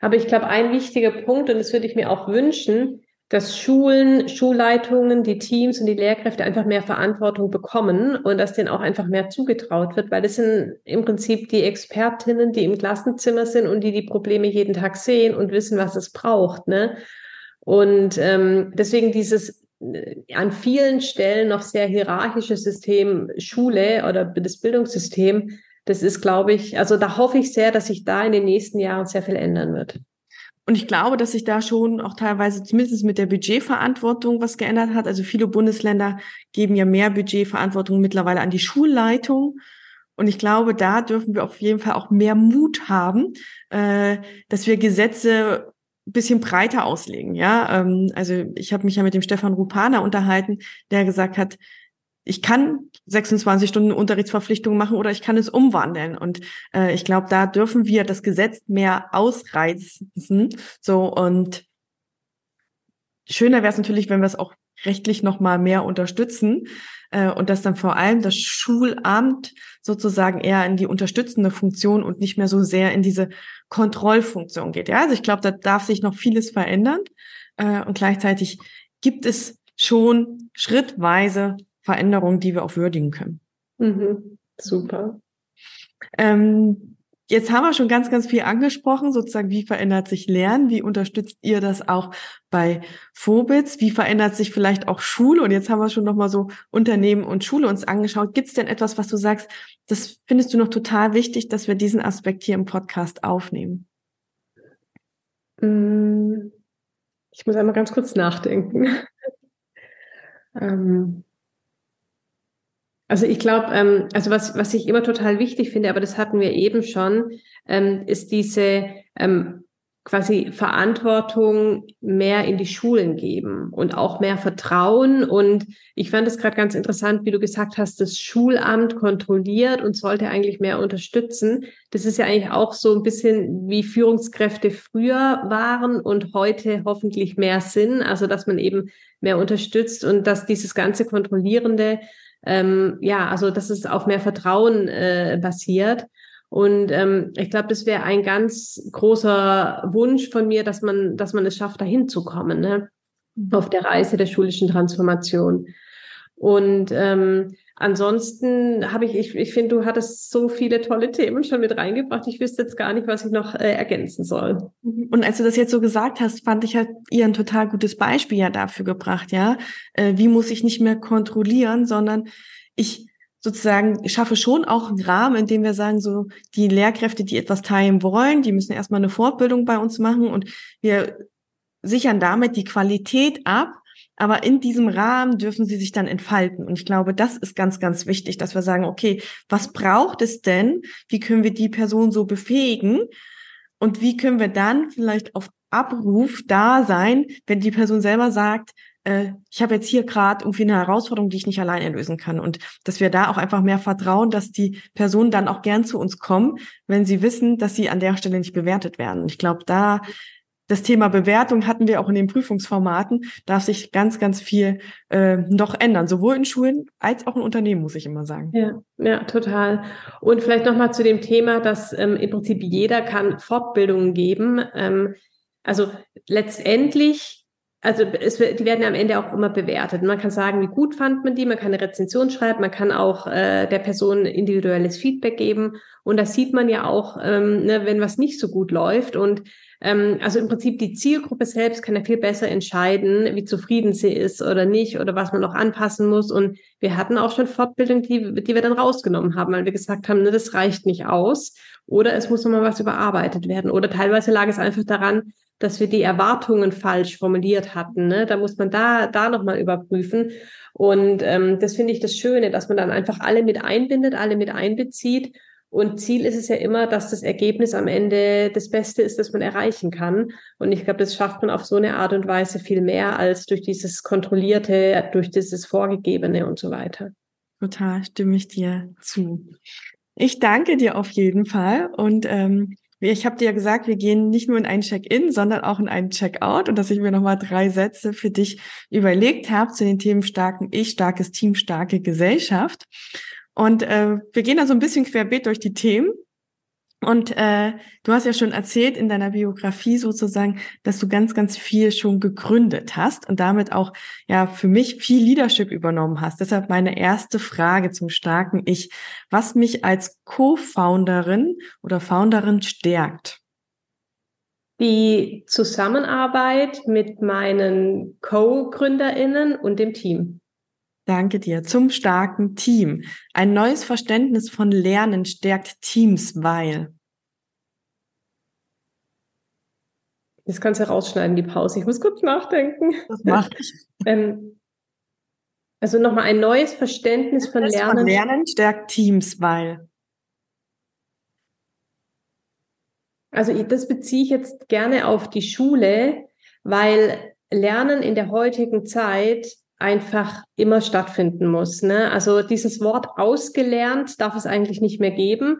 Aber ich glaube, ein wichtiger Punkt, und das würde ich mir auch wünschen, dass Schulen, Schulleitungen, die Teams und die Lehrkräfte einfach mehr Verantwortung bekommen und dass denen auch einfach mehr zugetraut wird, weil das sind im Prinzip die Expertinnen, die im Klassenzimmer sind und die die Probleme jeden Tag sehen und wissen, was es braucht. Ne? Und ähm, deswegen dieses äh, an vielen Stellen noch sehr hierarchische System Schule oder das Bildungssystem, das ist, glaube ich, also da hoffe ich sehr, dass sich da in den nächsten Jahren sehr viel ändern wird. Und ich glaube, dass sich da schon auch teilweise zumindest mit der Budgetverantwortung was geändert hat. Also viele Bundesländer geben ja mehr Budgetverantwortung mittlerweile an die Schulleitung. Und ich glaube, da dürfen wir auf jeden Fall auch mehr Mut haben, äh, dass wir Gesetze ein bisschen breiter auslegen. Ja, ähm, also ich habe mich ja mit dem Stefan Rupana unterhalten, der gesagt hat, ich kann 26 Stunden Unterrichtsverpflichtungen machen oder ich kann es umwandeln. Und äh, ich glaube, da dürfen wir das Gesetz mehr ausreizen. So und schöner wäre es natürlich, wenn wir es auch rechtlich noch mal mehr unterstützen äh, und dass dann vor allem das Schulamt sozusagen eher in die unterstützende Funktion und nicht mehr so sehr in diese Kontrollfunktion geht. Ja, also ich glaube, da darf sich noch vieles verändern äh, und gleichzeitig gibt es schon schrittweise Veränderungen, die wir auch würdigen können. Mhm. Super. Ähm, jetzt haben wir schon ganz, ganz viel angesprochen, sozusagen, wie verändert sich Lernen? Wie unterstützt ihr das auch bei Phobits? Wie verändert sich vielleicht auch Schule? Und jetzt haben wir schon nochmal so Unternehmen und Schule uns angeschaut. Gibt es denn etwas, was du sagst, das findest du noch total wichtig, dass wir diesen Aspekt hier im Podcast aufnehmen? Mm, ich muss einmal ganz kurz nachdenken. ähm, also ich glaube, ähm, also was, was ich immer total wichtig finde, aber das hatten wir eben schon, ähm, ist diese ähm, quasi Verantwortung mehr in die Schulen geben und auch mehr Vertrauen. Und ich fand es gerade ganz interessant, wie du gesagt hast, das Schulamt kontrolliert und sollte eigentlich mehr unterstützen. Das ist ja eigentlich auch so ein bisschen wie Führungskräfte früher waren und heute hoffentlich mehr sind. Also dass man eben mehr unterstützt und dass dieses ganze Kontrollierende ähm, ja, also dass es auf mehr Vertrauen äh, basiert. Und ähm, ich glaube, das wäre ein ganz großer Wunsch von mir, dass man, dass man es schafft, dahin zu kommen, ne? Mhm. auf der Reise der schulischen Transformation. Und ähm, ansonsten habe ich, ich, ich finde, du hattest so viele tolle Themen schon mit reingebracht. Ich wüsste jetzt gar nicht, was ich noch äh, ergänzen soll. Mhm. Und als du das jetzt so gesagt hast, fand ich halt ihr ein total gutes Beispiel ja dafür gebracht, ja. Äh, wie muss ich nicht mehr kontrollieren, sondern ich sozusagen schaffe schon auch einen Rahmen, in dem wir sagen, so die Lehrkräfte, die etwas teilen wollen, die müssen erstmal eine Fortbildung bei uns machen und wir sichern damit die Qualität ab aber in diesem Rahmen dürfen sie sich dann entfalten. Und ich glaube, das ist ganz, ganz wichtig, dass wir sagen, okay, was braucht es denn? Wie können wir die Person so befähigen? Und wie können wir dann vielleicht auf Abruf da sein, wenn die Person selber sagt, äh, ich habe jetzt hier gerade irgendwie eine Herausforderung, die ich nicht alleine lösen kann. Und dass wir da auch einfach mehr vertrauen, dass die Personen dann auch gern zu uns kommen, wenn sie wissen, dass sie an der Stelle nicht bewertet werden. Ich glaube, da das Thema Bewertung hatten wir auch in den Prüfungsformaten, darf sich ganz, ganz viel äh, noch ändern, sowohl in Schulen als auch in Unternehmen, muss ich immer sagen. Ja, ja, total. Und vielleicht nochmal zu dem Thema, dass ähm, im Prinzip jeder kann Fortbildungen geben. Ähm, also letztendlich also es, die werden am Ende auch immer bewertet. Man kann sagen, wie gut fand man die, man kann eine Rezension schreiben, man kann auch äh, der Person individuelles Feedback geben. Und da sieht man ja auch, ähm, ne, wenn was nicht so gut läuft. Und ähm, also im Prinzip die Zielgruppe selbst kann ja viel besser entscheiden, wie zufrieden sie ist oder nicht oder was man noch anpassen muss. Und wir hatten auch schon Fortbildung, die, die wir dann rausgenommen haben, weil wir gesagt haben, ne, das reicht nicht aus. Oder es muss nochmal was überarbeitet werden. Oder teilweise lag es einfach daran, dass wir die Erwartungen falsch formuliert hatten. Ne? Da muss man da, da nochmal überprüfen. Und ähm, das finde ich das Schöne, dass man dann einfach alle mit einbindet, alle mit einbezieht. Und Ziel ist es ja immer, dass das Ergebnis am Ende das Beste ist, das man erreichen kann. Und ich glaube, das schafft man auf so eine Art und Weise viel mehr als durch dieses Kontrollierte, durch dieses Vorgegebene und so weiter. Total, stimme ich dir zu. Ich danke dir auf jeden Fall und ähm, ich habe dir ja gesagt, wir gehen nicht nur in einen Check-in, sondern auch in einen Check-out und dass ich mir nochmal drei Sätze für dich überlegt habe zu den Themen starken Ich, starkes Team, starke Gesellschaft. Und äh, wir gehen da so ein bisschen querbeet durch die Themen und äh, du hast ja schon erzählt in deiner Biografie sozusagen, dass du ganz, ganz viel schon gegründet hast und damit auch ja für mich viel Leadership übernommen hast. Deshalb meine erste Frage zum starken Ich, was mich als Co-Founderin oder Founderin stärkt. Die Zusammenarbeit mit meinen Co-GründerInnen und dem Team. Danke dir. Zum starken Team. Ein neues Verständnis von Lernen stärkt Teams, weil. Das kannst du rausschneiden, die Pause. Ich muss kurz nachdenken. Das mache ich. ähm, also nochmal ein neues Verständnis von Lernen. Von Lernen stärkt Teams, weil. Also das beziehe ich jetzt gerne auf die Schule, weil Lernen in der heutigen Zeit einfach immer stattfinden muss. Ne? Also dieses Wort ausgelernt darf es eigentlich nicht mehr geben,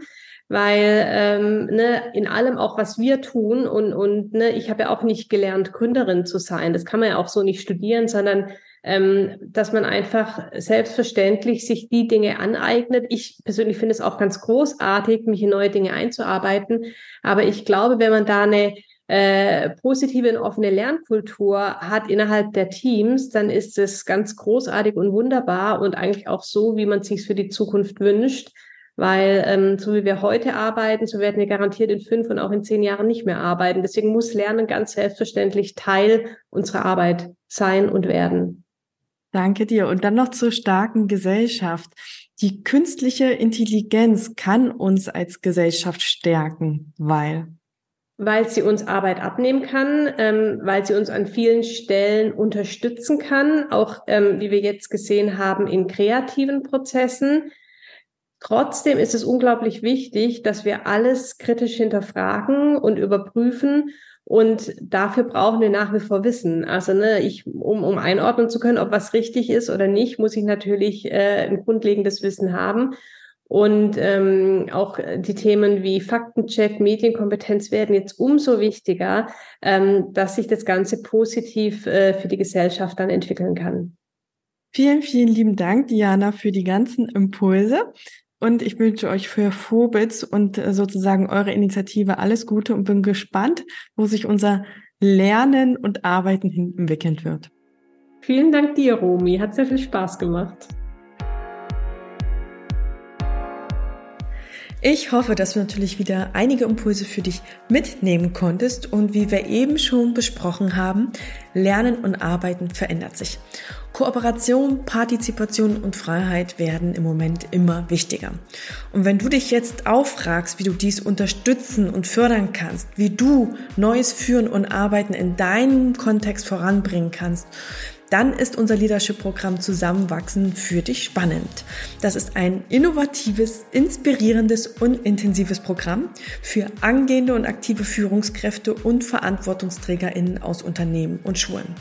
weil ähm, ne, in allem auch, was wir tun und, und ne, ich habe ja auch nicht gelernt, Gründerin zu sein. Das kann man ja auch so nicht studieren, sondern ähm, dass man einfach selbstverständlich sich die Dinge aneignet. Ich persönlich finde es auch ganz großartig, mich in neue Dinge einzuarbeiten. Aber ich glaube, wenn man da eine äh, positive und offene Lernkultur hat innerhalb der Teams, dann ist es ganz großartig und wunderbar und eigentlich auch so, wie man sich für die Zukunft wünscht. Weil ähm, so wie wir heute arbeiten, so werden wir garantiert in fünf und auch in zehn Jahren nicht mehr arbeiten. Deswegen muss Lernen ganz selbstverständlich Teil unserer Arbeit sein und werden. Danke dir. Und dann noch zur starken Gesellschaft. Die künstliche Intelligenz kann uns als Gesellschaft stärken, weil weil sie uns Arbeit abnehmen kann, ähm, weil sie uns an vielen Stellen unterstützen kann, auch ähm, wie wir jetzt gesehen haben in kreativen Prozessen. Trotzdem ist es unglaublich wichtig, dass wir alles kritisch hinterfragen und überprüfen. Und dafür brauchen wir nach wie vor Wissen. Also, ne, ich, um, um einordnen zu können, ob was richtig ist oder nicht, muss ich natürlich äh, ein grundlegendes Wissen haben. Und ähm, auch die Themen wie Faktencheck, Medienkompetenz werden jetzt umso wichtiger, ähm, dass sich das Ganze positiv äh, für die Gesellschaft dann entwickeln kann. Vielen, vielen lieben Dank, Diana, für die ganzen Impulse. Und ich wünsche euch für Phobitz und äh, sozusagen eure Initiative alles Gute und bin gespannt, wo sich unser Lernen und Arbeiten hin entwickeln wird. Vielen Dank dir, Romy. Hat sehr viel Spaß gemacht. Ich hoffe, dass du natürlich wieder einige Impulse für dich mitnehmen konntest und wie wir eben schon besprochen haben, Lernen und Arbeiten verändert sich. Kooperation, Partizipation und Freiheit werden im Moment immer wichtiger. Und wenn du dich jetzt auffragst, wie du dies unterstützen und fördern kannst, wie du neues Führen und Arbeiten in deinem Kontext voranbringen kannst, dann ist unser Leadership-Programm Zusammenwachsen für dich spannend. Das ist ein innovatives, inspirierendes und intensives Programm für angehende und aktive Führungskräfte und VerantwortungsträgerInnen aus Unternehmen und Schulen.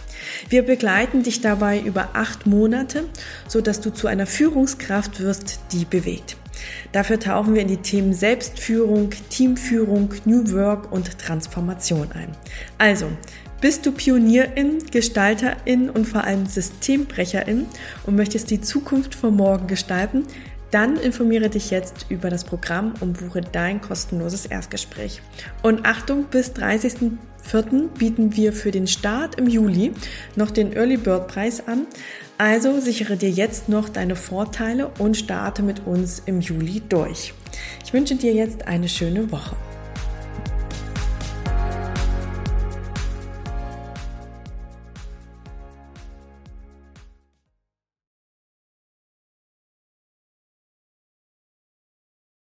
Wir begleiten dich dabei über acht Monate, sodass du zu einer Führungskraft wirst, die bewegt. Dafür tauchen wir in die Themen Selbstführung, Teamführung, New Work und Transformation ein. Also, bist du Pionierin, Gestalterin und vor allem Systembrecherin und möchtest die Zukunft von morgen gestalten? Dann informiere dich jetzt über das Programm und buche dein kostenloses Erstgespräch. Und Achtung, bis 30.04. bieten wir für den Start im Juli noch den Early Bird Preis an. Also sichere dir jetzt noch deine Vorteile und starte mit uns im Juli durch. Ich wünsche dir jetzt eine schöne Woche.